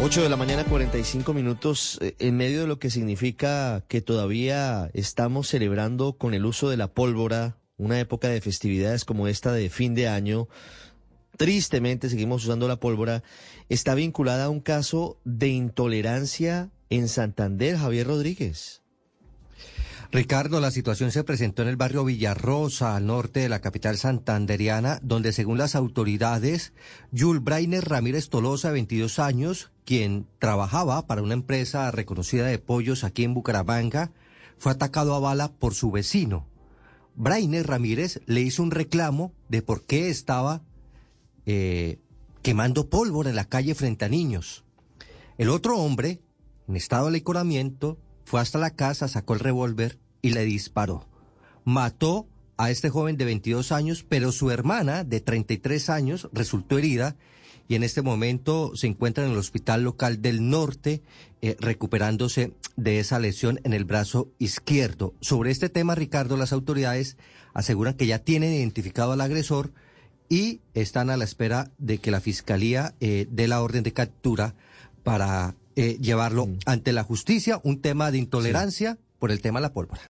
8 de la mañana, 45 minutos, eh, en medio de lo que significa que todavía estamos celebrando con el uso de la pólvora una época de festividades como esta de fin de año. Tristemente seguimos usando la pólvora. Está vinculada a un caso de intolerancia en Santander, Javier Rodríguez. Ricardo, la situación se presentó en el barrio Villarrosa, al norte de la capital santanderiana, donde según las autoridades, Yul Brainer Ramírez Tolosa, 22 años, quien trabajaba para una empresa reconocida de pollos aquí en Bucaramanga, fue atacado a bala por su vecino. Brainer Ramírez le hizo un reclamo de por qué estaba eh, quemando pólvora en la calle frente a niños. El otro hombre, en estado de licoramiento, fue hasta la casa, sacó el revólver y le disparó. Mató a este joven de 22 años, pero su hermana de 33 años resultó herida y en este momento se encuentra en el hospital local del norte eh, recuperándose de esa lesión en el brazo izquierdo. Sobre este tema, Ricardo, las autoridades aseguran que ya tienen identificado al agresor y están a la espera de que la fiscalía eh, dé la orden de captura para eh, llevarlo mm. ante la justicia, un tema de intolerancia por el tema de la pólvora.